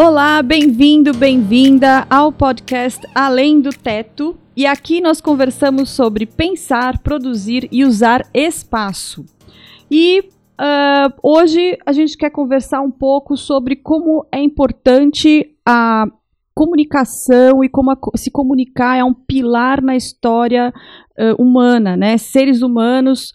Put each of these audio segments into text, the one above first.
Olá, bem-vindo, bem-vinda ao podcast Além do Teto. E aqui nós conversamos sobre pensar, produzir e usar espaço. E uh, hoje a gente quer conversar um pouco sobre como é importante a comunicação e como a, se comunicar é um pilar na história uh, humana, né? Seres humanos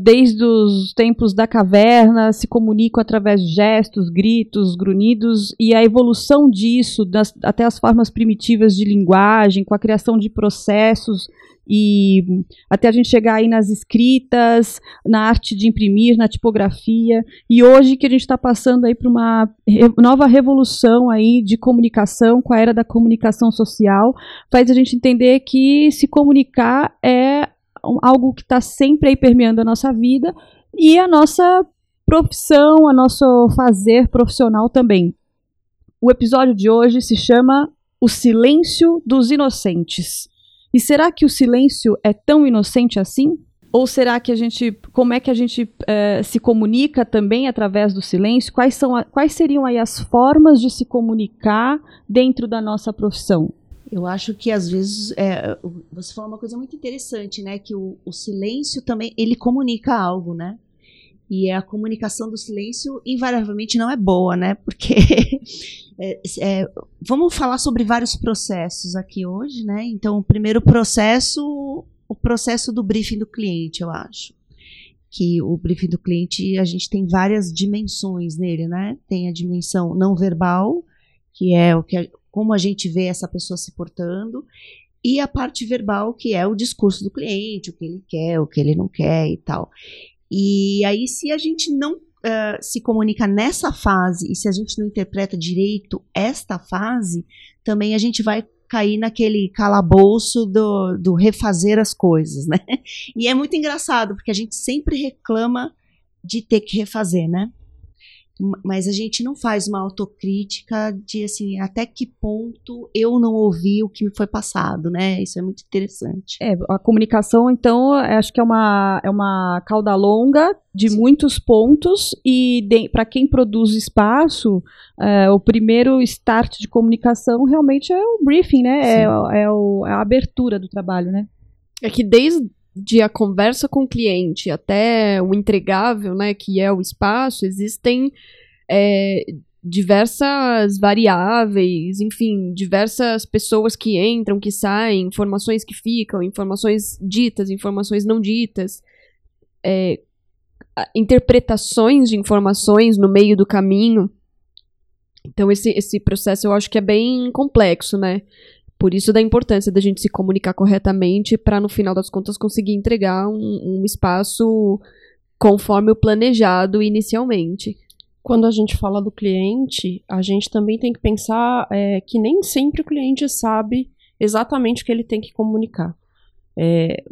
Desde os tempos da caverna, se comunicam através de gestos, gritos, grunhidos, e a evolução disso, das, até as formas primitivas de linguagem, com a criação de processos, e até a gente chegar aí nas escritas, na arte de imprimir, na tipografia, e hoje que a gente está passando aí para uma nova revolução aí de comunicação, com a era da comunicação social, faz a gente entender que se comunicar é algo que está sempre aí permeando a nossa vida e a nossa profissão, a nosso fazer profissional também. O episódio de hoje se chama O Silêncio dos Inocentes. E será que o silêncio é tão inocente assim? Ou será que a gente, como é que a gente eh, se comunica também através do silêncio? Quais, são a, quais seriam aí as formas de se comunicar dentro da nossa profissão? Eu acho que às vezes é, você falou uma coisa muito interessante, né? Que o, o, silêncio também ele comunica algo, né? E a comunicação do silêncio invariavelmente não é boa, né? Porque é, é, vamos falar sobre vários processos aqui hoje, né? Então, o primeiro processo, o processo do briefing do cliente, eu acho que o briefing do cliente a gente tem várias dimensões nele, né? Tem a dimensão não verbal, que é o que como a gente vê essa pessoa se portando, e a parte verbal, que é o discurso do cliente, o que ele quer, o que ele não quer e tal. E aí, se a gente não uh, se comunica nessa fase, e se a gente não interpreta direito esta fase, também a gente vai cair naquele calabouço do, do refazer as coisas, né? E é muito engraçado, porque a gente sempre reclama de ter que refazer, né? Mas a gente não faz uma autocrítica de assim até que ponto eu não ouvi o que me foi passado, né? Isso é muito interessante. É, a comunicação, então, acho que é uma, é uma cauda longa de Sim. muitos pontos e para quem produz espaço, é, o primeiro start de comunicação realmente é o briefing, né? É, é, o, é a abertura do trabalho, né? É que desde de a conversa com o cliente até o entregável, né, que é o espaço, existem é, diversas variáveis, enfim, diversas pessoas que entram, que saem, informações que ficam, informações ditas, informações não ditas, é, interpretações de informações no meio do caminho. Então, esse, esse processo eu acho que é bem complexo, né? Por isso da importância da gente se comunicar corretamente para, no final das contas, conseguir entregar um, um espaço conforme o planejado inicialmente. Quando a gente fala do cliente, a gente também tem que pensar é, que nem sempre o cliente sabe exatamente o que ele tem que comunicar. É,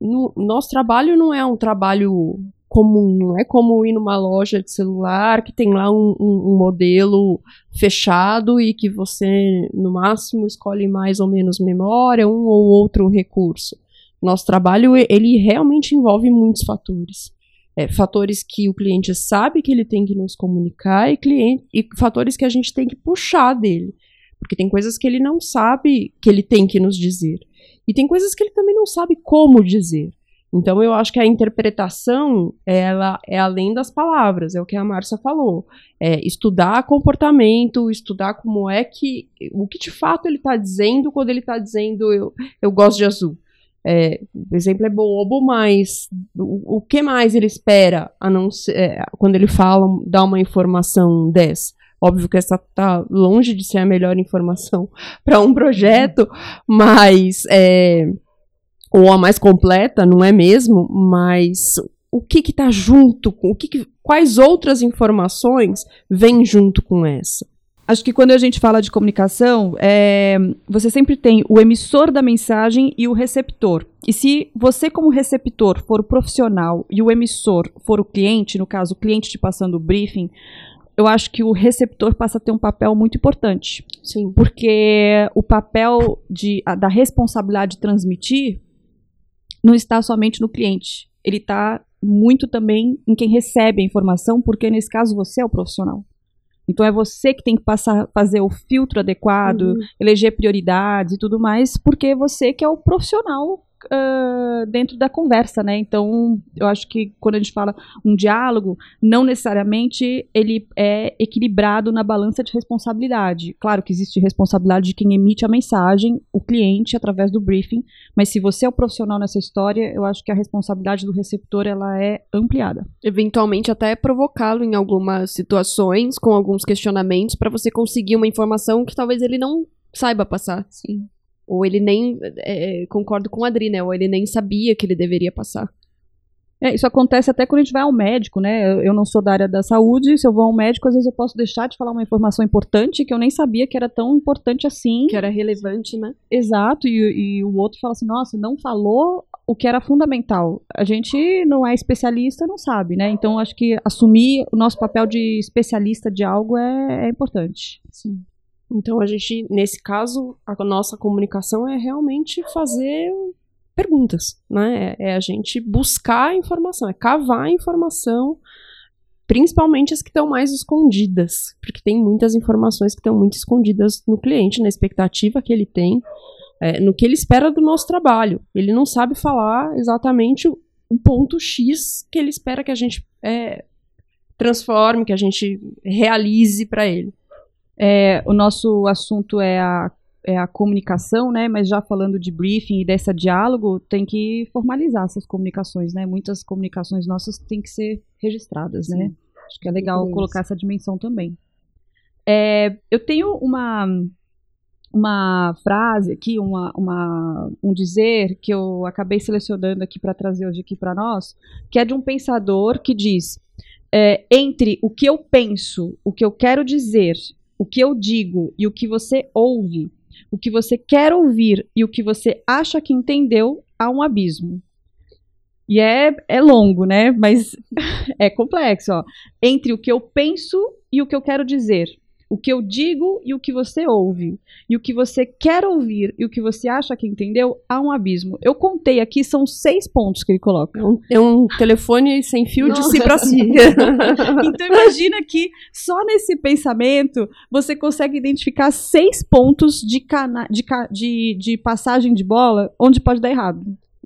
no, nosso trabalho não é um trabalho comum, não é como ir numa loja de celular que tem lá um, um, um, modelo fechado e que você, no máximo, escolhe mais ou menos memória, um ou outro recurso. Nosso trabalho, ele realmente envolve muitos fatores. É, fatores que o cliente sabe que ele tem que nos comunicar e, cliente, e fatores que a gente tem que puxar dele. Porque tem coisas que ele não sabe que ele tem que nos dizer. E tem coisas que ele também não sabe como dizer. Então eu acho que a interpretação ela é além das palavras, é o que a Márcia falou. É estudar comportamento, estudar como é que o que de fato ele está dizendo quando ele está dizendo eu, eu gosto de azul. É, o exemplo é bobo, mas o, o que mais ele espera a não ser, é, quando ele fala, dá uma informação dessa? Óbvio que essa está longe de ser a melhor informação para um projeto, mas é, ou a mais completa, não é mesmo? Mas o que está junto com o que, que, quais outras informações vêm junto com essa? Acho que quando a gente fala de comunicação, é, você sempre tem o emissor da mensagem e o receptor. E se você, como receptor, for o profissional e o emissor for o cliente, no caso, o cliente te passando o briefing, eu acho que o receptor passa a ter um papel muito importante. Sim. Porque o papel de, a, da responsabilidade de transmitir não está somente no cliente. Ele está muito também em quem recebe a informação, porque nesse caso você é o profissional. Então é você que tem que passar, fazer o filtro adequado, Uhum. eleger prioridades e tudo mais, porque você que é o profissional ah, dentro da conversa, né? Então, eu acho que quando a gente fala um diálogo, não necessariamente ele é equilibrado na balança de responsabilidade. Claro que existe responsabilidade de quem emite a mensagem, o cliente, através do briefing, mas se você é o profissional nessa história, eu acho que a responsabilidade do receptor ela é ampliada. Eventualmente até provocá-lo em algumas situações, com alguns questionamentos, pra você conseguir uma informação que talvez ele não saiba passar. Sim. Ou ele nem. é, concordo com a Adri, né? Ou ele nem sabia que ele deveria passar. É, isso acontece até quando a gente vai ao médico, né? Eu, eu não sou da área da saúde, se eu vou ao médico, às vezes eu posso deixar de falar uma informação importante que eu nem sabia que era tão importante assim. Que era relevante, né? Exato, e, e o outro fala assim, nossa, não falou o que era fundamental. A gente não é especialista, não sabe, né? Então acho que assumir o nosso papel de especialista de algo é, é importante. Sim. Então a gente, nesse caso, a nossa comunicação é realmente fazer perguntas, né? É, é a gente buscar informação, é cavar informação, principalmente as que estão mais escondidas, porque tem muitas informações que estão muito escondidas no cliente, na expectativa que ele tem, é, no que ele espera do nosso trabalho. Ele não sabe falar exatamente o, o ponto X que ele espera que a gente é, transforme, que a gente realize para ele. É, o nosso assunto é a, é a comunicação, né? Mas já falando de briefing e desse diálogo, tem que formalizar essas comunicações, né? Muitas comunicações nossas têm que ser registradas, né? Acho que é legal colocar essa dimensão também. É, eu tenho uma uma frase aqui, uma, uma, um dizer que eu acabei selecionando aqui para trazer hoje aqui para nós, que é de um pensador que diz: é, entre o que eu penso, o que eu quero dizer, o que eu digo e o que você ouve, o que você quer ouvir e o que você acha que entendeu, há um abismo. E é, é longo, né? Mas é complexo. Ó. Entre o que eu penso e o que eu quero dizer, o que eu digo e o que você ouve, e o que você quer ouvir e o que você acha que entendeu, há um abismo. Eu contei aqui, são seis pontos que ele coloca. É um, é um telefone sem fio de si para si. Então imagina que só nesse pensamento você consegue identificar seis pontos de, cana de, ca- de, de passagem de bola onde pode dar errado.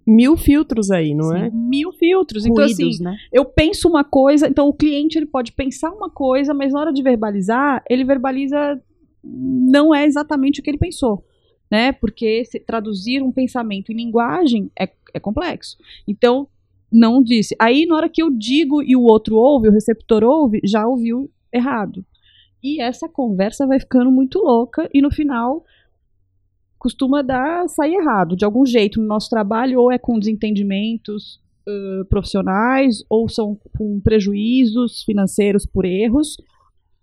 Mil filtros aí, não é? Mil filtros. Então, assim, Ruídos, né? eu penso uma coisa, então o cliente ele pode pensar uma coisa, mas na hora de verbalizar, ele verbaliza não é exatamente o que ele pensou, né? Porque se traduzir um pensamento em linguagem é, é complexo. Então, não disse. Aí, na hora que eu digo e o outro ouve, o receptor ouve, já ouviu errado. E essa conversa vai ficando muito louca e no final costuma dar sair errado de algum jeito no nosso trabalho ou é com desentendimentos ãh, profissionais ou são com prejuízos financeiros por erros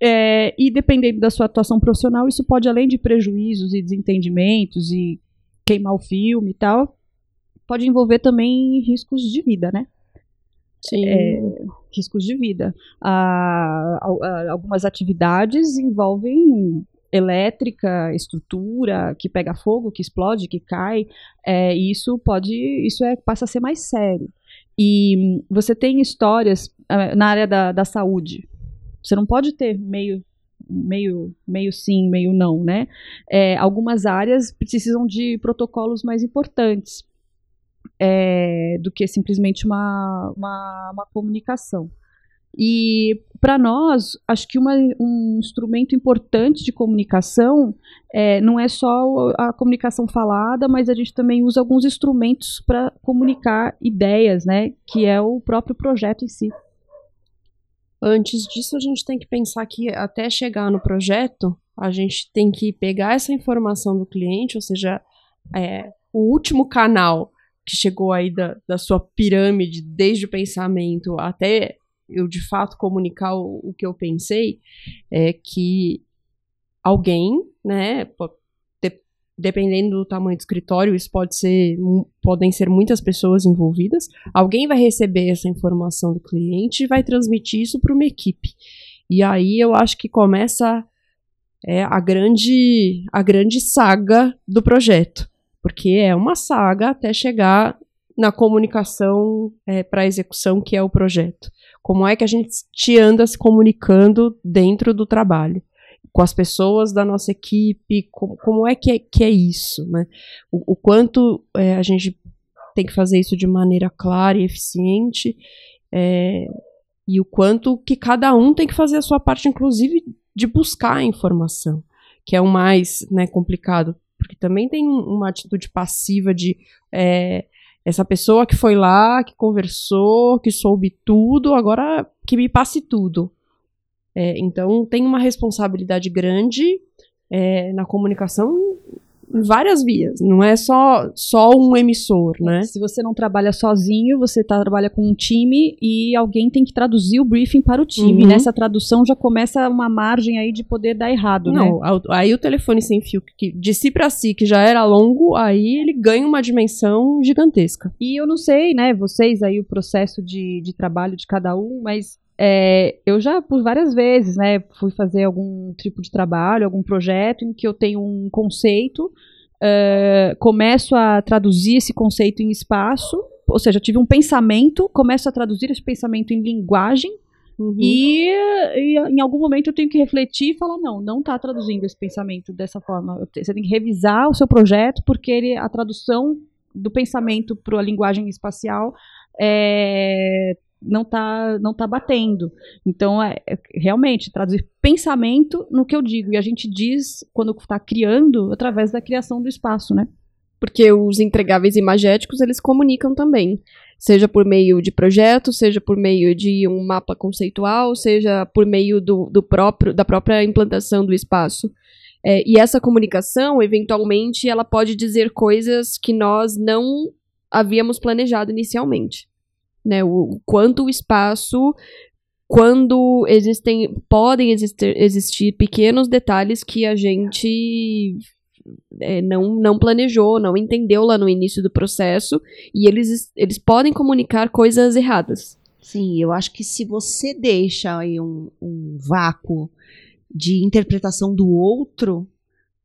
É, e dependendo da sua atuação profissional isso pode além de prejuízos e desentendimentos e queimar o filme e tal pode envolver também riscos de vida né Sim. riscos de vida. Ah, ah, algumas atividades envolvem elétrica, estrutura que pega fogo, que explode, que cai. É, isso pode, isso é, passa a ser mais sério. E você tem histórias ah, na área da, da saúde. Você não pode ter meio meio meio sim, meio não, né? É, algumas áreas precisam de protocolos mais importantes é, do que simplesmente uma, uma, uma comunicação. E para nós, acho que uma, um instrumento importante de comunicação é, não é só a comunicação falada, mas a gente também usa alguns instrumentos para comunicar ideias, né? Que é o próprio projeto em si. Antes disso, a gente tem que pensar que até chegar no projeto, a gente tem que pegar essa informação do cliente, ou seja, é, o último canal que chegou aí da, da sua pirâmide, desde o pensamento até eu de fato comunicar o, o que eu pensei, é que alguém, né, de- dependendo do tamanho do escritório, isso pode ser, podem ser muitas pessoas envolvidas, alguém vai receber essa informação do cliente e vai transmitir isso para uma equipe. E aí eu acho que começa é, a grande a grande saga do projeto, porque é uma saga até chegar na comunicação é, para execução, que é o projeto. Como é que a gente anda se comunicando dentro do trabalho? Com as pessoas da nossa equipe, como, como é, que é que é isso? Né? O, o quanto é, a gente tem que fazer isso de maneira clara e eficiente, é, e o quanto que cada um tem que fazer a sua parte, inclusive de buscar a informação, que é o mais né, complicado, porque também tem uma atitude passiva de é, essa pessoa que foi lá, que conversou, que soube tudo, agora que me passe tudo. É, então tem uma responsabilidade grande é, na comunicação várias vias, não é só, só um emissor, né? Se você não trabalha sozinho, você tá, trabalha com um time e alguém tem que traduzir o briefing para o time. Uhum. Nessa tradução já começa uma margem aí de poder dar errado, né? Não, ao- aí o telefone sem fio, que de si para si, que já era longo, aí ele ganha uma dimensão gigantesca. E eu não sei, né, vocês aí, o processo de, de trabalho de cada um, mas é, eu já, por várias vezes, né, fui fazer algum tipo de trabalho, algum projeto em que eu tenho um conceito, é, começo a traduzir esse conceito em espaço, ou seja, eu tive um pensamento, começo a traduzir esse pensamento em linguagem, e, e em algum momento eu tenho que refletir e falar, não, não está traduzindo esse pensamento dessa forma. Você tem que revisar o seu projeto, porque ele, a tradução do pensamento para a linguagem espacial é, não está não tá batendo. Então, é, é, realmente, traduzir pensamento no que eu digo. E a gente diz, quando está criando, através da criação do espaço, né? Porque os entregáveis imagéticos, eles comunicam também. Seja por meio de projeto, seja por meio de um mapa conceitual, seja por meio do, do próprio, da própria implantação do espaço. É, e essa comunicação, eventualmente, ela pode dizer coisas que nós não havíamos planejado inicialmente. Né? O, quanto o espaço, quando existem, podem existir, existir pequenos detalhes que a gente é, não, não planejou, não entendeu lá no início do processo, e eles, eles podem comunicar coisas erradas. Sim, eu acho que se você deixa aí um, um vácuo de interpretação do outro,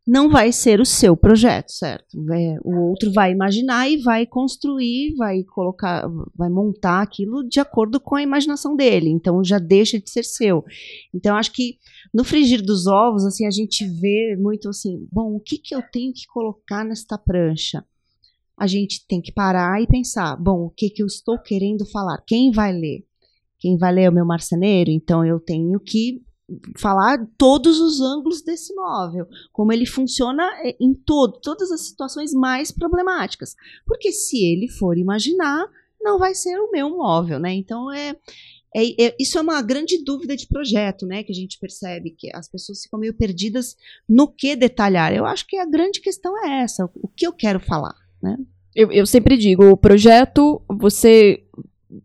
não vai ser o seu projeto, certo? É, o outro vai imaginar e vai construir, vai colocar, vai montar aquilo de acordo com a imaginação dele. Então já deixa de ser seu. Então acho que no frigir dos ovos, assim, a gente vê muito assim, bom, o que que eu tenho que colocar nesta prancha? A gente tem que parar e pensar, bom, o que que eu estou querendo falar? Quem vai ler? Quem vai ler é o meu marceneiro, então eu tenho que falar todos os ângulos desse móvel, como ele funciona é, em todo, todas as situações mais problemáticas. Porque se ele for imaginar, não vai ser o meu móvel, né? Então é, é, é- isso é uma grande dúvida de projeto, né? Que a gente percebe que as pessoas ficam meio perdidas no que detalhar. Eu acho que a grande questão é essa: o que eu quero falar. Eu, eu sempre digo, o projeto, você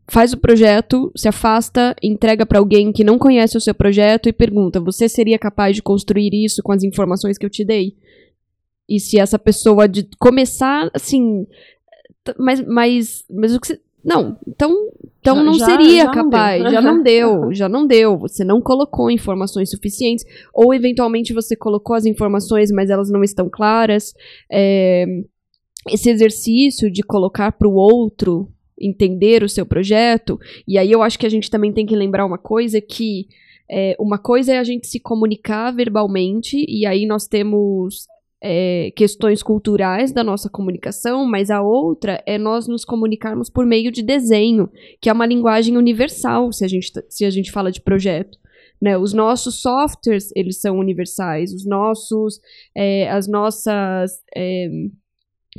faz o projeto, se afasta, entrega para alguém que não conhece o seu projeto e pergunta: você seria capaz de construir isso com as informações que eu te dei? E se essa pessoa de começar assim, mas mas mas o que você, não, então então Já- não seria já capaz, já não deu, já não deu. Você não colocou informações suficientes, ou eventualmente você colocou as informações, mas elas não estão claras. É, esse exercício de colocar para o outro entender o seu projeto, e aí eu acho que a gente também tem que lembrar uma coisa que é, uma coisa é a gente se comunicar verbalmente, e aí nós temos é, questões culturais da nossa comunicação, mas a outra é nós nos comunicarmos por meio de desenho, que é uma linguagem universal, se a gente, se a gente fala de projeto. Né, os nossos softwares, eles são universais, os nossos, é, as nossas é,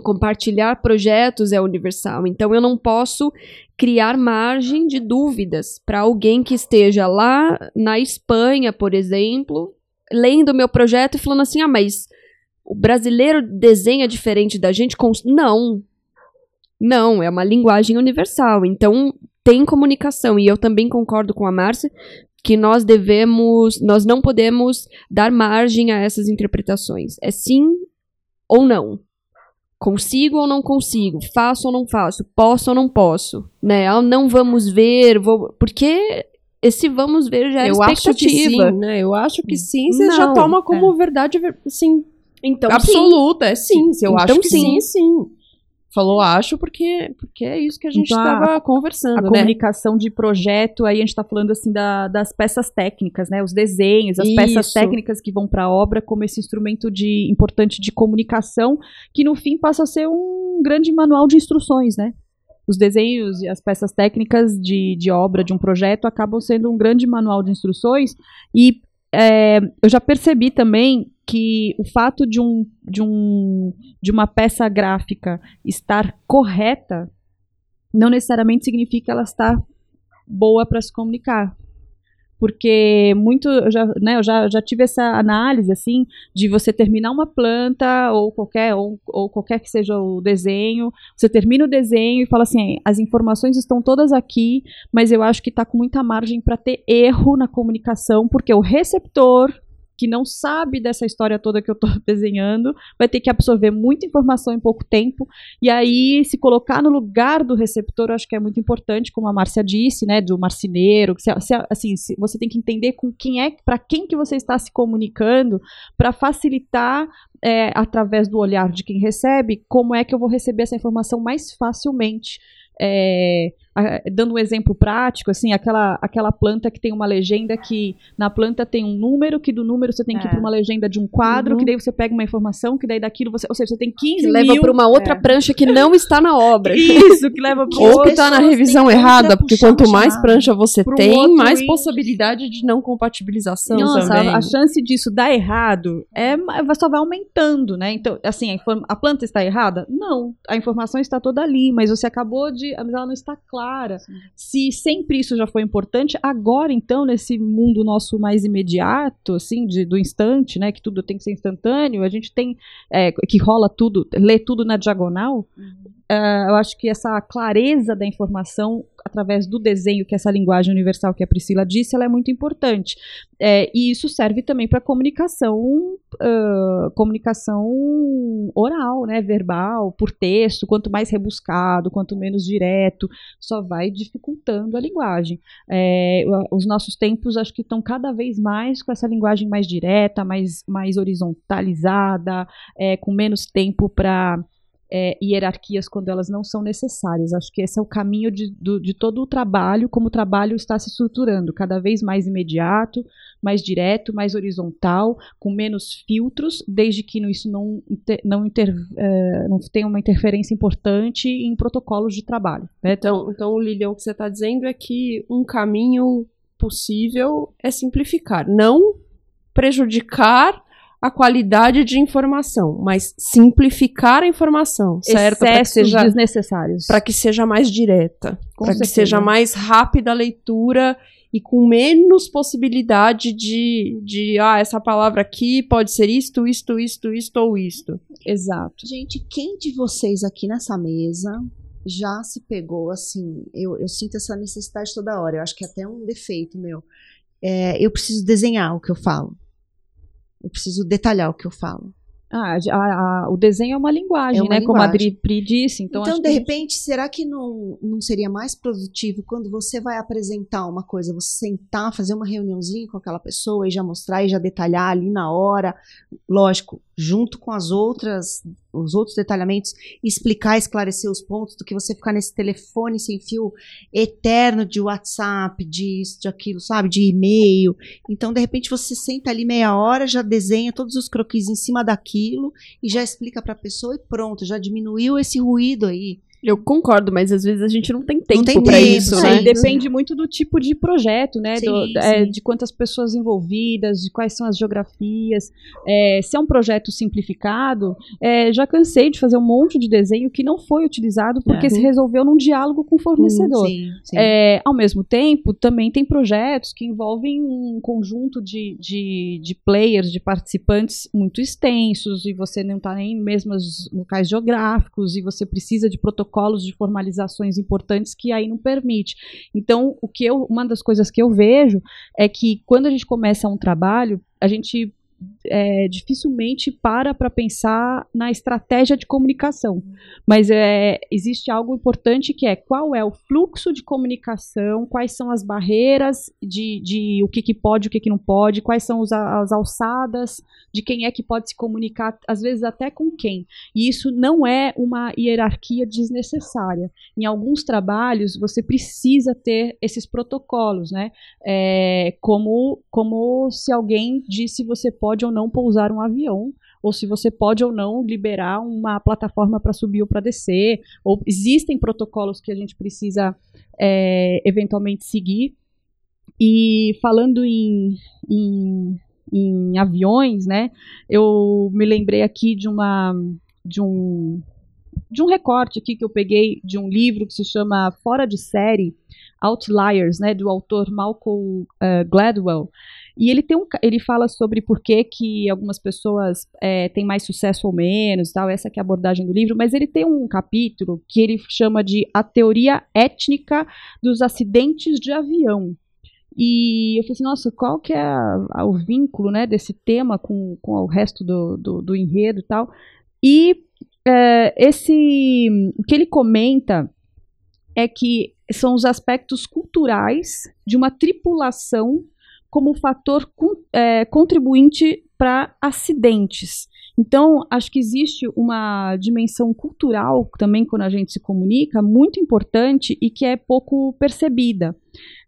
compartilhar projetos é universal. Então eu não posso criar margem de dúvidas para alguém que esteja lá na Espanha, por exemplo, lendo o meu projeto e falando assim: "Ah, mas o brasileiro desenha diferente da gente?" Cons- Não. Não, é uma linguagem universal. Então tem comunicação e eu também concordo com a Márcia que nós devemos, nós não podemos dar margem a essas interpretações. É sim ou não. Consigo ou não consigo? Faço ou não faço? Posso ou não posso? Né? Ah, não vamos ver, vou... porque esse vamos ver já é eu acho que expectativa. sim, né? Eu acho que sim, você já Não, toma como verdade, ver- assim, Então, sim. absoluta. É sim, eu Então, acho que sim. sim, sim. Falou acho porque, porque é isso que a gente Então, estava conversando, a né? comunicação de projeto, aí a gente está falando assim da- das peças técnicas, né? Os desenhos, as peças Isso. técnicas que vão para a obra como esse instrumento de importante de comunicação, que no fim passa a ser um grande manual de instruções, né? Os desenhos e as peças técnicas de, de obra de um projeto acabam sendo um grande manual de instruções e é, eu já percebi também que o fato de, um, de, um, de uma peça gráfica estar correta não necessariamente significa ela estar boa para se comunicar. Porque muito, eu já, né, eu já, já tive essa análise, assim, de você terminar uma planta, ou qualquer, ou, ou qualquer que seja o desenho, você termina o desenho e fala assim, as informações estão todas aqui, mas eu acho que está com muita margem para ter erro na comunicação, porque o receptor que não sabe dessa história toda que eu estou desenhando, vai ter que absorver muita informação em pouco tempo, e aí se colocar no lugar do receptor, eu acho que é muito importante, como a Márcia disse, né, do marceneiro, se- se- assim, se- você tem que entender com quem é, para quem que você está se comunicando, para facilitar é, através do olhar de quem recebe, como é que eu vou receber essa informação mais facilmente. É, dando um exemplo prático, assim, aquela, aquela planta que tem uma legenda que na planta tem um número, que do número você tem que ir É. para uma legenda de um quadro, Uhum. que daí você pega uma informação, que daí daquilo você. Ou seja, você tem 15 Que leva para uma outra é. prancha que não está na obra. Isso, que leva para Ou Ou As tá na revisão errada, porque quanto mais prancha você tem, mais ir- possibilidade de não compatibilização Nossa, também. a, a chance disso dar errado é vai- só vai aumentando, né? Então, assim, a, inform- a planta está errada? Não, a informação está toda ali, mas você acabou de, mas ela não está clara. Se sempre isso já foi importante, agora então nesse mundo nosso mais imediato, assim, de- do instante, né, que tudo tem que ser instantâneo, a gente tem é, que rola tudo, lê tudo na diagonal. Ah, eu acho que essa clareza da informação através do desenho, que é essa linguagem universal que a Priscila disse, ela é muito importante. É, e isso serve também para comunicação, ah, comunicação oral, né, verbal, por texto. Quanto mais rebuscado, quanto menos direto, só vai dificultando a linguagem. É, os nossos tempos acho que estão cada vez mais com essa linguagem mais direta, mais, mais horizontalizada, é, com menos tempo para é, hierarquias quando elas não são necessárias. Acho que esse é o caminho de, do- de todo o trabalho, como o trabalho está se estruturando, cada vez mais imediato, mais direto, mais horizontal, com menos filtros, desde que isso não, não, inter- eh, não tenha uma interferência importante em protocolos de trabalho. né? Então, então, Lilian, o que você está dizendo é que um caminho possível é simplificar, não prejudicar a qualidade de informação, mas simplificar a informação, certo? Para que Excessos seja desnecessários. para que seja mais direta, para que seja mais rápida a leitura e com menos possibilidade de, de ah, essa palavra aqui pode ser isto, isto, isto, isto ou isto. Exato. Gente, quem de vocês aqui nessa mesa já se pegou assim? Eu, eu sinto essa necessidade toda hora. Eu acho que é até um defeito meu. É, eu preciso desenhar o que eu falo. Eu preciso detalhar o que eu falo. Ah, a- a- o desenho é uma linguagem, É uma né? Como a linguagem. Dri Pri disse. Então, Então, de que- repente, será que não, não seria mais produtivo quando você vai apresentar uma coisa, você sentar, fazer uma reuniãozinha com aquela pessoa e já mostrar e já detalhar ali na hora, lógico, junto com as outras, os outros detalhamentos, explicar, esclarecer os pontos do que você ficar nesse telefone sem fio eterno de WhatsApp, de isso, de aquilo, sabe, de e-mail. Então, de repente, você senta ali meia hora, já desenha todos os croquis em cima daquilo e já explica para a pessoa e pronto, já diminuiu esse ruído aí. Eu concordo, mas às vezes a gente não tem tempo tempo, isso, né? Sim, depende muito do tipo de projeto, né? Sim, do- é, sim. de quantas pessoas envolvidas, de quais são as geografias. É, se é um projeto simplificado, é, já cansei de fazer um monte de desenho que não foi utilizado porque É. se resolveu num diálogo com o fornecedor. Sim, sim. É, ao mesmo tempo, também tem projetos que envolvem um conjunto de, de, de players, de participantes muito extensos, e você não está nem em mesmos locais geográficos, e você precisa de protocolos de formalizações importantes que aí não permite. Então, o que eu, uma das coisas que eu vejo é que quando a gente começa um trabalho, a gente é, dificilmente para para pensar na estratégia de comunicação. Mas é, existe algo importante que é qual é o fluxo de comunicação, quais são as barreiras de, de o que, que pode, o que, que não pode, quais são os, as alçadas de quem é que pode se comunicar, às vezes até com quem. E isso não é uma hierarquia desnecessária. Em alguns trabalhos, você precisa ter esses protocolos, né? É, como, como se alguém disse você pode ou não pousar um avião, ou se você pode ou não liberar uma plataforma para subir ou para descer, ou existem protocolos que a gente precisa é, eventualmente seguir. E falando em, em, em, aviões, né, eu me lembrei aqui de uma de um de um recorte aqui que eu peguei de um livro que se chama Fora de Série, Outliers, né, do autor Malcolm uh, Gladwell. E ele tem um, ele fala sobre por que, que algumas pessoas é, têm mais sucesso ou menos, tal. Essa é a abordagem do livro. Mas ele tem um capítulo que ele chama de a teoria étnica dos acidentes de avião. E eu falei assim, nossa, qual que é a, a, o vínculo, né, desse tema com, com o resto do, do, do enredo e tal? E é, esse, o que ele comenta é que são os aspectos culturais de uma tripulação como fator é, contribuinte para acidentes. Então, acho que existe uma dimensão cultural também quando a gente se comunica muito importante e que é pouco percebida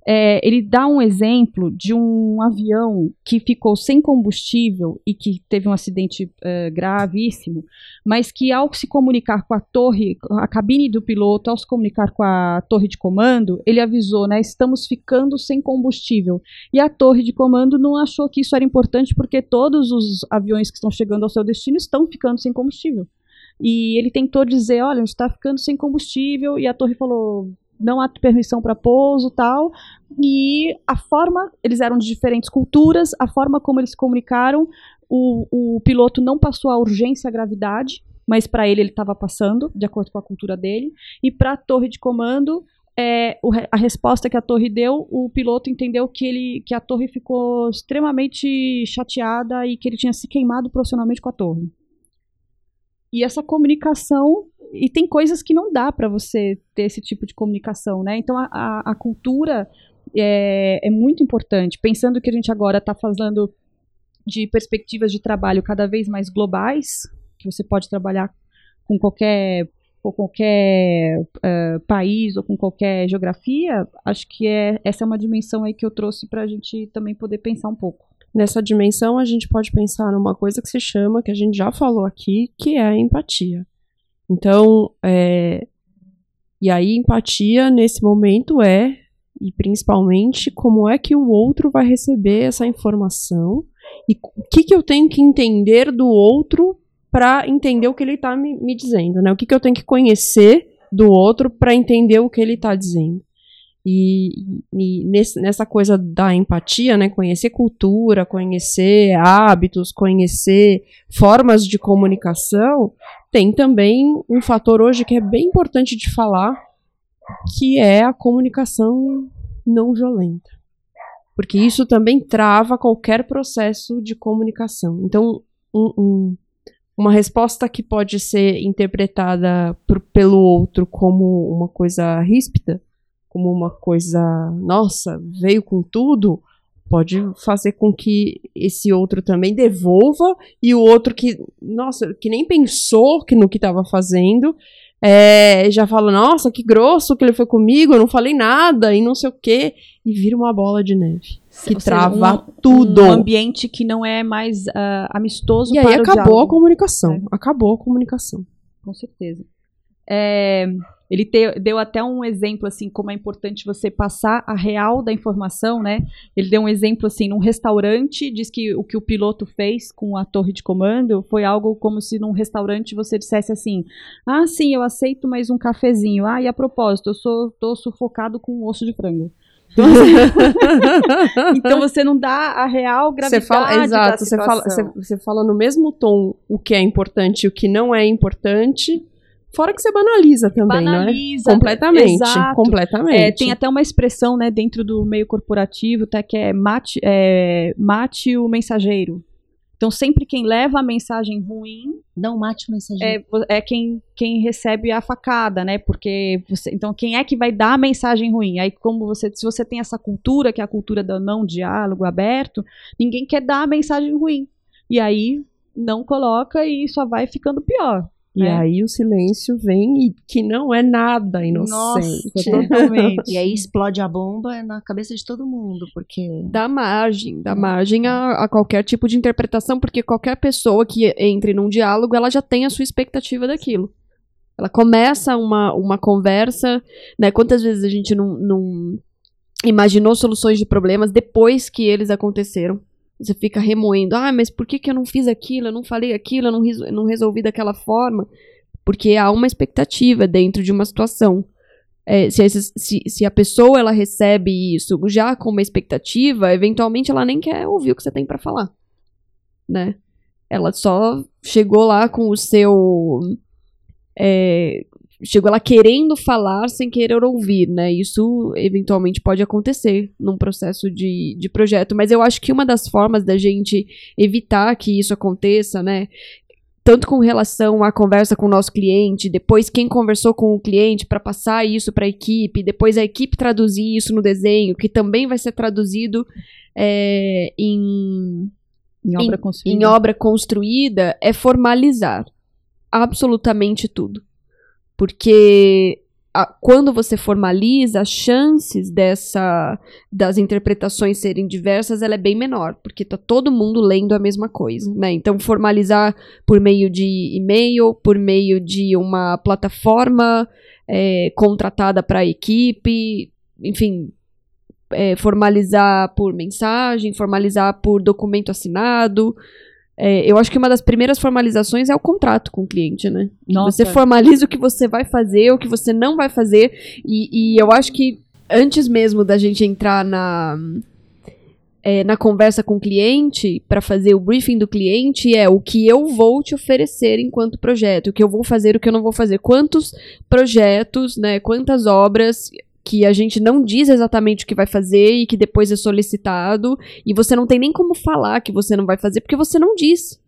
é, ele dá um exemplo de um avião que ficou sem combustível e que teve um acidente é, gravíssimo, mas que ao se comunicar com a torre, a cabine do piloto, ao se comunicar com a torre de comando, ele avisou, né, estamos ficando sem combustível. E a torre de comando não achou que isso era importante porque todos os aviões que estão chegando ao seu destino estão ficando sem combustível. E ele tentou dizer, olha, a gente está ficando sem combustível, e a torre falou, não há permissão para pouso tal. E a forma, eles eram de diferentes culturas, a forma como eles se comunicaram, o, o piloto não passou a urgência à gravidade, mas para ele ele estava passando, de acordo com a cultura dele. E para a torre de comando, é, a resposta que a torre deu, o piloto entendeu que, ele, que a torre ficou extremamente chateada e que ele tinha se queimado profissionalmente com a torre. E essa comunicação e tem coisas que não dá para você ter esse tipo de comunicação, né? Então a, a, a cultura é, é, muito importante. Pensando que a gente agora está falando de perspectivas de trabalho cada vez mais globais, que você pode trabalhar com qualquer com qualquer uh, país ou com qualquer geografia, acho que é, essa é uma dimensão aí que eu trouxe para a gente também poder pensar um pouco. Nessa dimensão, a gente pode pensar numa coisa que se chama, que a gente já falou aqui, que é a empatia. Então, é, e aí empatia nesse momento é, e principalmente, como é que o outro vai receber essa informação e o que, que eu tenho que entender do outro para entender o que ele está me, me, dizendo, né? O que, que eu tenho que conhecer do outro para entender o que ele está dizendo. E, e nesse, nessa coisa da empatia, né, conhecer cultura, conhecer hábitos, conhecer formas de comunicação, tem também um fator hoje que é bem importante de falar, que é a comunicação não violenta. Porque isso também trava qualquer processo de comunicação. Então, um, um, uma resposta que pode ser interpretada por, pelo outro como uma coisa ríspida, como uma coisa, nossa, veio com tudo, pode fazer com que esse outro também devolva e o outro que, nossa, que nem pensou que no que estava fazendo, é, já fala, nossa, que grosso que ele foi comigo, eu não falei nada e não sei o quê, e vira uma bola de neve que Ou trava um, tudo. Um ambiente que não é mais uh, amistoso. E aí acabou a comunicação, é. acabou a comunicação. Com certeza. É, ele te, deu até um exemplo, assim, como é importante você passar a real da informação, né? Ele deu um exemplo, assim, num restaurante, diz que o que o piloto fez com a torre de comando foi algo como se num restaurante você dissesse assim, ah, sim, eu aceito mais um cafezinho. Ah, e a propósito, eu sou, tô sufocado com um osso de frango. Então, então você não dá a real gravidade você fala, Exato, você fala, você, você fala no mesmo tom o que é importante e o que não é importante Fora que você banaliza também, banaliza, não é? Completamente. Exato. Completamente. É, tem até uma expressão, né, dentro do meio corporativo, tá, que é mate, é, mate o mensageiro. Então, sempre quem leva a mensagem ruim Não mate o mensageiro. é, é quem, quem recebe a facada, né? Porque você, então quem é que vai dar a mensagem ruim? Aí como você, se você tem essa cultura que é a cultura do não diálogo aberto, ninguém quer dar a mensagem ruim. E aí não coloca e só vai ficando pior. E É. aí o silêncio vem e que não é nada inocente. Nossa, totalmente. E aí explode a bomba na cabeça de todo mundo, porque Dá margem, dá margem a, a qualquer tipo de interpretação, porque qualquer pessoa que entre num diálogo, ela já tem a sua expectativa daquilo. Ela começa uma, uma conversa, né? Quantas vezes a gente não, não imaginou soluções de problemas depois que eles aconteceram? Você fica remoendo, ah, mas por que, que eu não fiz aquilo, eu não falei aquilo, eu não, resol- não resolvi daquela forma? Porque há uma expectativa dentro de uma situação. É, se, se, se a pessoa ela recebe isso já com uma expectativa, eventualmente ela nem quer ouvir o que você tem pra falar, né? Ela só chegou lá com o seu, é, chegou lá querendo falar sem querer ouvir, né? Isso eventualmente pode acontecer num processo de, de projeto, mas eu acho que uma das formas da gente evitar que isso aconteça, né? tanto com relação à conversa com o nosso cliente, depois quem conversou com o cliente para passar isso para a equipe, depois a equipe traduzir isso no desenho, que também vai ser traduzido é, em, Em obra construída. em obra construída, é formalizar absolutamente tudo. Porque a- quando você formaliza, as chances dessa das interpretações serem diversas, ela é bem menor, porque tá todo mundo lendo a mesma coisa, né? Então formalizar por meio de e-mail, por meio de uma plataforma é, contratada para a equipe, enfim, é, formalizar por mensagem, formalizar por documento assinado. É, eu acho que uma das primeiras formalizações é o contrato com o cliente, né? Nossa. Você formaliza o que você vai fazer, o que você não vai fazer. E, e eu acho que antes mesmo da gente entrar na, é, na conversa com o cliente, para fazer o briefing do cliente, é o que eu vou te oferecer enquanto projeto, o que eu vou fazer, o que eu não vou fazer. Quantos projetos, né? Quantas obras que a gente não diz exatamente o que vai fazer e que depois é solicitado e você não tem nem como falar que você não vai fazer porque você não diz,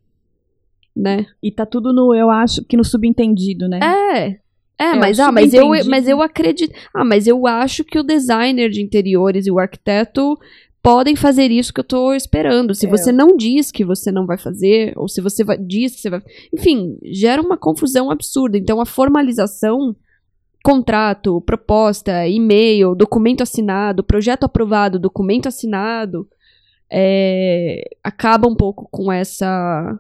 né? E tá tudo no, eu acho, que no subentendido, né? É. É, Eu mas, ah, mas eu, mas eu acredito. Ah, mas eu acho que o designer de interiores e o arquiteto podem fazer isso que eu tô esperando. Se É. você não diz que você não vai fazer, ou se você vai, diz que você vai. Enfim, gera uma confusão absurda. Então, a formalização, contrato, proposta, e-mail, documento assinado, projeto aprovado, documento assinado, é, acaba um pouco com essa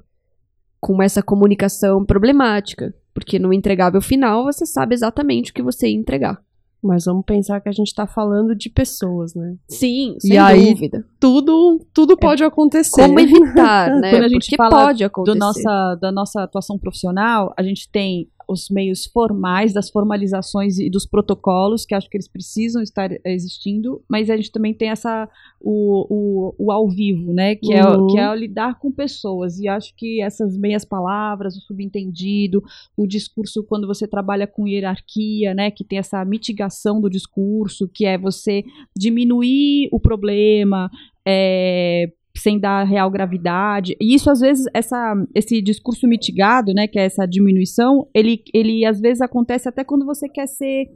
com essa comunicação problemática. Porque no entregável final você sabe exatamente o que você ia entregar. Mas vamos pensar que a gente tá falando de pessoas, né? Sim, E sem aí, dúvida. Tudo, tudo pode acontecer. Como evitar, né? Quando a gente Porque fala pode acontecer. do nossa, da nossa atuação profissional, a gente tem os meios formais das formalizações e dos protocolos, que acho que eles precisam estar existindo, mas a gente também tem essa o, o, o ao vivo, né? Que, é, Uhum. o- que é lidar com pessoas. E acho que essas meias palavras, o subentendido, o discurso quando você trabalha com hierarquia, né? Que tem essa mitigação do discurso, que é você diminuir o problema, é, sem dar real gravidade. E isso, às vezes, essa, esse discurso mitigado, né, que é essa diminuição, ele, ele às vezes acontece até quando você quer ser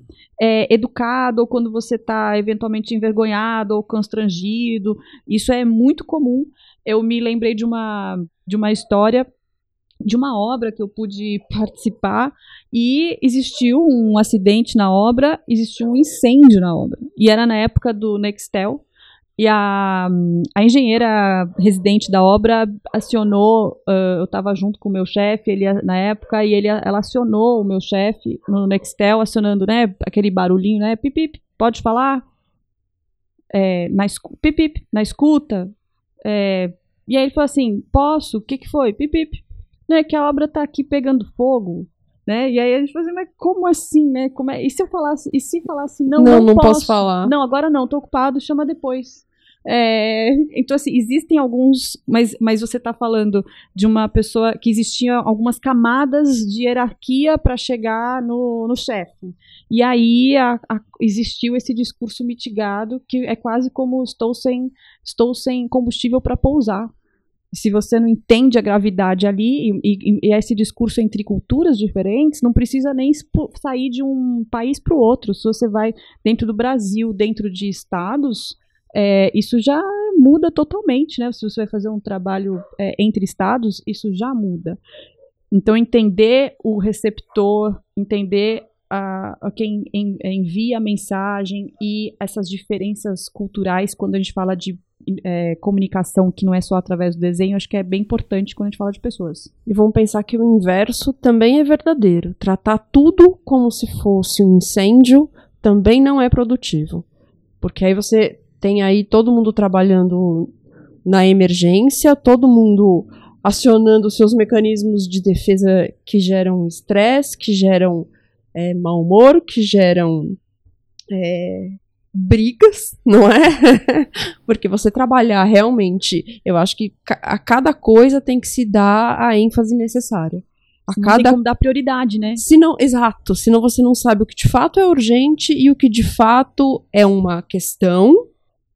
é, educado, ou quando você está eventualmente envergonhado ou constrangido. Isso é muito comum. Eu me lembrei de uma, de uma história de uma obra que eu pude participar e existiu um acidente na obra, existiu um incêndio na obra. E era na época do Nextel. E a, a engenheira residente da obra acionou, ah, eu estava junto com o meu chefe, ele na época, e ele, ela acionou o meu chefe no Nextel, acionando, né, aquele barulhinho, né, pip, pip, pode falar? É, na, pip, pip, na escuta? É, e aí ele falou assim, posso? O que que foi? Pip, pip. Não, é que a obra tá aqui pegando fogo, né? E aí a gente falou assim, mas como assim, né? Como é? E se eu falasse, e se falasse, não, Não, não, não posso falar. Não, agora não, tô ocupado, chama depois. É, então, assim, existem alguns, mas, mas você está falando de uma pessoa que existiam algumas camadas de hierarquia para chegar no, no chefe. E aí a- a- existiu esse discurso mitigado que é quase como estou sem, estou sem combustível para pousar. se você não entende a gravidade ali e, e, e esse discurso entre culturas diferentes, não precisa nem sair de um país para o outro. Se você vai dentro do Brasil, dentro de estados, é, isso já muda totalmente, né? Se você vai fazer um trabalho é, entre estados, isso já muda. Então, entender o receptor, entender a, a quem envia a mensagem e essas diferenças culturais quando a gente fala de é, comunicação que não é só através do desenho, acho que é bem importante quando a gente fala de pessoas. E vamos pensar que o inverso também é verdadeiro. Tratar tudo como se fosse um incêndio também não é produtivo. Porque aí você tem aí todo mundo trabalhando na emergência, todo mundo acionando seus mecanismos de defesa que geram estresse, que geram é, mau humor, que geram é, brigas, não é? Porque você trabalhar realmente, eu acho que a cada coisa tem que se dar a ênfase necessária. A não cada tem como dar prioridade, né? Se não, exato, senão você não sabe o que de fato é urgente e o que de fato é uma questão,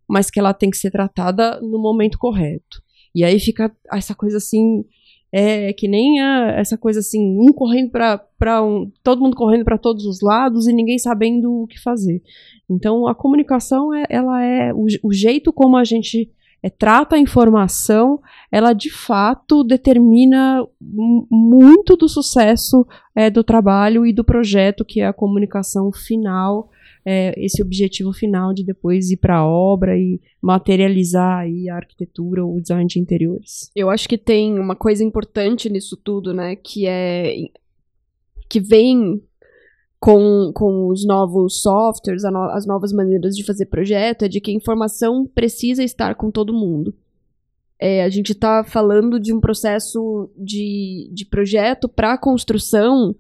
mas que ela tem que ser tratada no momento correto. E aí fica essa coisa assim, é que nem a, essa coisa assim, um correndo para um, todo mundo correndo para todos os lados e ninguém sabendo o que fazer. Então a comunicação é, ela é o, o jeito como a gente é, trata a informação, ela de fato determina muito do sucesso é, do trabalho e do projeto que é a comunicação final é, esse objetivo final de depois ir para a obra e materializar aí a arquitetura ou o design de interiores. Eu acho que tem uma coisa importante nisso tudo, né, que é que vem com, com os novos softwares, no, as novas maneiras de fazer projeto, é de que a informação precisa estar com todo mundo. É, a gente está falando de um processo de, de projeto para construção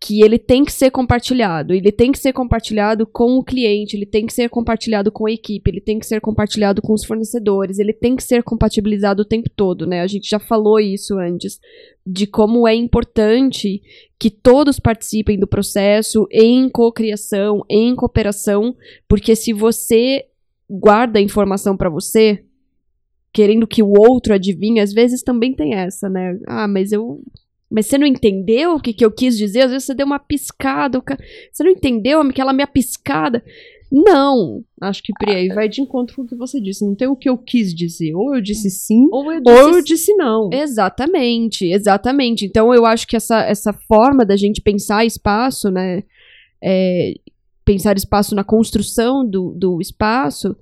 que ele tem que ser compartilhado. Ele tem que ser compartilhado com o cliente, ele tem que ser compartilhado com a equipe, ele tem que ser compartilhado com os fornecedores, ele tem que ser compatibilizado o tempo todo, né? A gente já falou isso antes, de como é importante que todos participem do processo em cocriação, em cooperação, porque se você guarda a informação para você, querendo que o outro adivinhe, às vezes também tem essa, né? Ah, mas eu mas você não entendeu o que, que eu quis dizer? Às vezes você deu uma piscada. Você não entendeu aquela minha piscada? Não. Acho que, Pri, aí vai de encontro com o que você disse. Não tem o que eu quis dizer. Ou eu disse sim, ou eu disse, ou eu disse não. Exatamente, exatamente. Então eu acho que essa, essa forma da gente pensar espaço, né? É, pensar espaço na construção do, do espaço,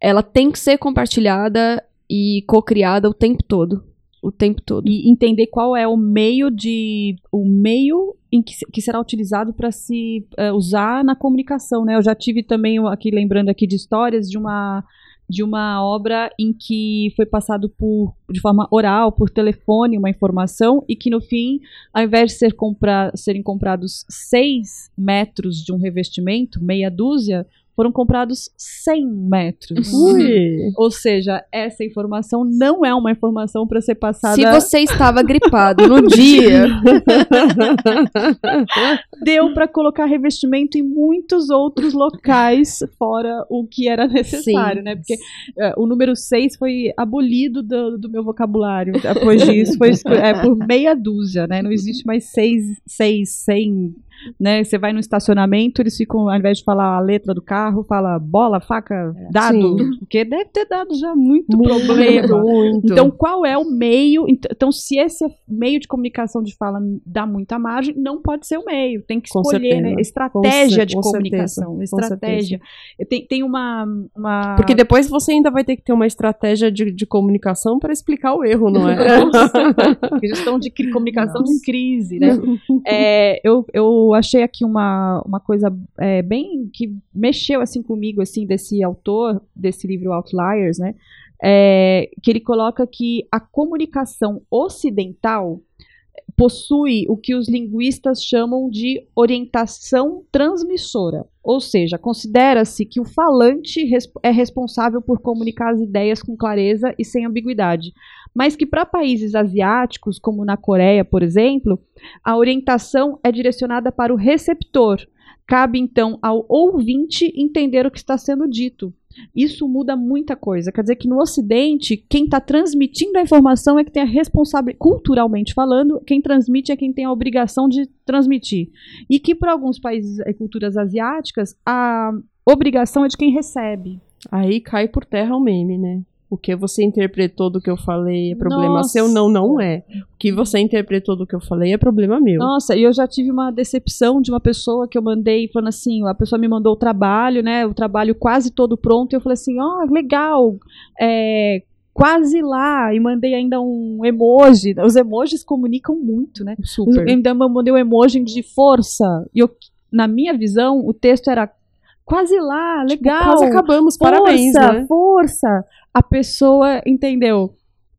ela tem que ser compartilhada e co-criada o tempo todo o tempo todo. E entender qual é o meio de o meio em que, que será utilizado para se uh, usar na comunicação, né? Eu já tive também aqui lembrando aqui de histórias de uma de uma obra em que foi passado por, de forma oral, por telefone, uma informação, e que no fim, ao invés de ser compra, serem comprados seis metros de um revestimento, meia dúzia, foram comprados 100 metros. Ui. Ou seja, essa informação não é uma informação para ser passada. Se você estava gripado no dia, deu para colocar revestimento em muitos outros locais fora o que era necessário, Sim. né? Porque uh, o número 6 foi abolido do, do, meu vocabulário. Depois disso, foi é, por meia dúzia, né? Não existe mais seis, seis, cem né? Você vai no estacionamento, eles ficam, ao invés de falar a letra do carro, fala bola, faca, é. dado. Sim. Porque deve ter dado já muito, muito problema. Muito. Então, qual é o meio? Então, se esse meio de comunicação de fala dá muita margem, não pode ser o meio. Tem que escolher, né? Estratégia com de com comunicação. Certeza. Estratégia. Tem, tem uma, uma. Porque depois você ainda vai ter que ter uma estratégia de, de comunicação para explicar o erro, não é? Gestão de comunicação Nossa. em crise, né? É, eu, eu achei aqui uma, uma coisa é, bem que mexeu assim comigo assim desse autor desse livro Outliers, né? É, que ele coloca que a comunicação ocidental possui o que os linguistas chamam de orientação transmissora, ou seja, considera-se que o falante é responsável por comunicar as ideias com clareza e sem ambiguidade, mas que para países asiáticos, como na Coreia, por exemplo, a orientação é direcionada para o receptor. Cabe então ao ouvinte entender o que está sendo dito. Isso muda muita coisa. Quer dizer que no Ocidente, quem está transmitindo a informação é que tem a responsabilidade, culturalmente falando, quem transmite é quem tem a obrigação de transmitir. E que para alguns países e culturas asiáticas, a obrigação é de quem recebe. Aí cai por terra o meme, né? O que você interpretou do que eu falei é problema Nossa. seu? Não, não é. O que você interpretou do que eu falei é problema meu. Nossa, e eu já tive uma decepção de uma pessoa que eu mandei falando assim, a pessoa me mandou o trabalho, né? O trabalho quase todo pronto, e eu falei assim, ó, legal, é, quase lá, e mandei ainda um emoji. Os emojis comunicam muito, né? Super. Eu ainda mandei um emoji de força. E eu, na minha visão, o texto era quase lá, legal. Tipo, Quase acabamos, força, parabéns, né? força. A pessoa entendeu.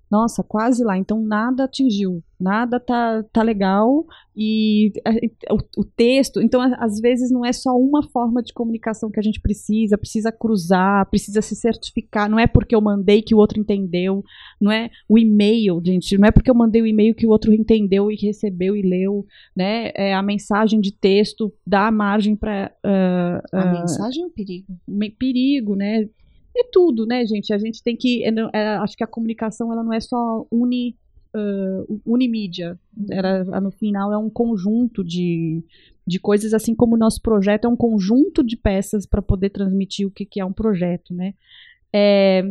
Nossa, quase lá. Então nada atingiu, nada tá, tá legal e é, o, o texto. Então às vezes não é só uma forma de comunicação que a gente precisa, precisa cruzar, precisa se certificar. Não é porque eu mandei que o outro entendeu, não é o e-mail, gente. Não é porque eu mandei o e-mail que o outro entendeu e recebeu e leu, né? É a mensagem de texto dá margem para A mensagem é um perigo. perigo, né? É tudo, né, gente? A gente tem que. é, é, acho que a comunicação ela não é só uni, ah, unimídia. Era, no final é um conjunto de, de coisas, assim como o nosso projeto é um conjunto de peças para poder transmitir o que, que é um projeto, né? É,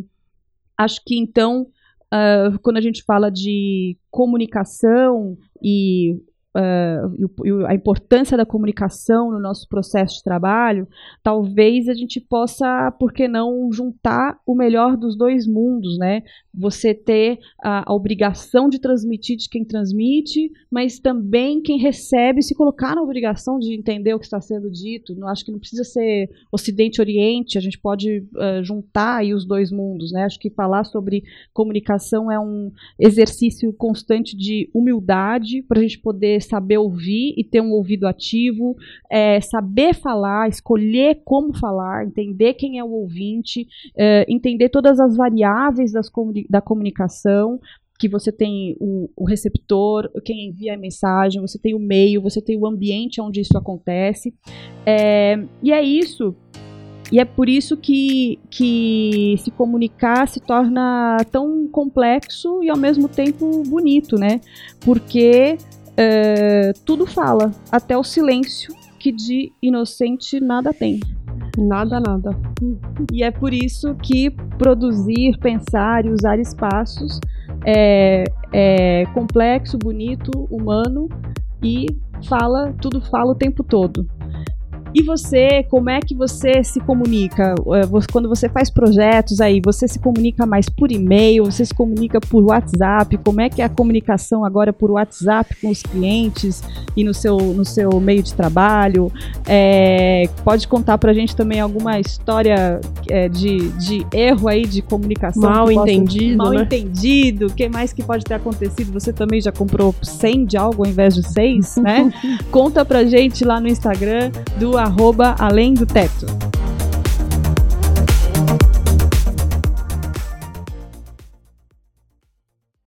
acho que então, ah, quando a gente fala de comunicação e, e a importância da comunicação no nosso processo de trabalho, talvez a gente possa, por que não, juntar o melhor dos dois mundos, né? Você ter a, a obrigação de transmitir de quem transmite, mas também quem recebe se colocar na obrigação de entender o que está sendo dito. Não acho que não precisa ser Ocidente e Oriente, a gente pode eh, juntar aí os dois mundos, né? Acho que falar sobre comunicação é um exercício constante de humildade para a gente poder saber ouvir e ter um ouvido ativo, é, saber falar, escolher como falar, entender quem é o ouvinte, é, entender todas as variáveis das da comunicação, que você tem o, o receptor, quem envia a mensagem, você tem o meio, você tem o ambiente onde isso acontece. É, e é isso. E é por isso que, que se comunicar se torna tão complexo e ao mesmo tempo bonito, né? Porque é, tudo fala, até o silêncio, que de inocente nada tem. Nada, nada. E é por isso que produzir, pensar e usar espaços é, é complexo, bonito, humano e fala, tudo fala o tempo todo. E você, como é que você se comunica? É, Quando você faz projetos aí, você se comunica mais por e-mail, você se comunica por WhatsApp? Como é que é a comunicação agora por WhatsApp com os clientes e no seu, no seu meio de trabalho? É, pode contar pra gente também alguma história é, de, de erro aí de comunicação? Mal possa- entendido, Mal né? entendido. O que mais que pode ter acontecido? Você também já comprou 100 de algo ao invés de 6, né? Conta pra gente lá no Instagram do arroba além do teto.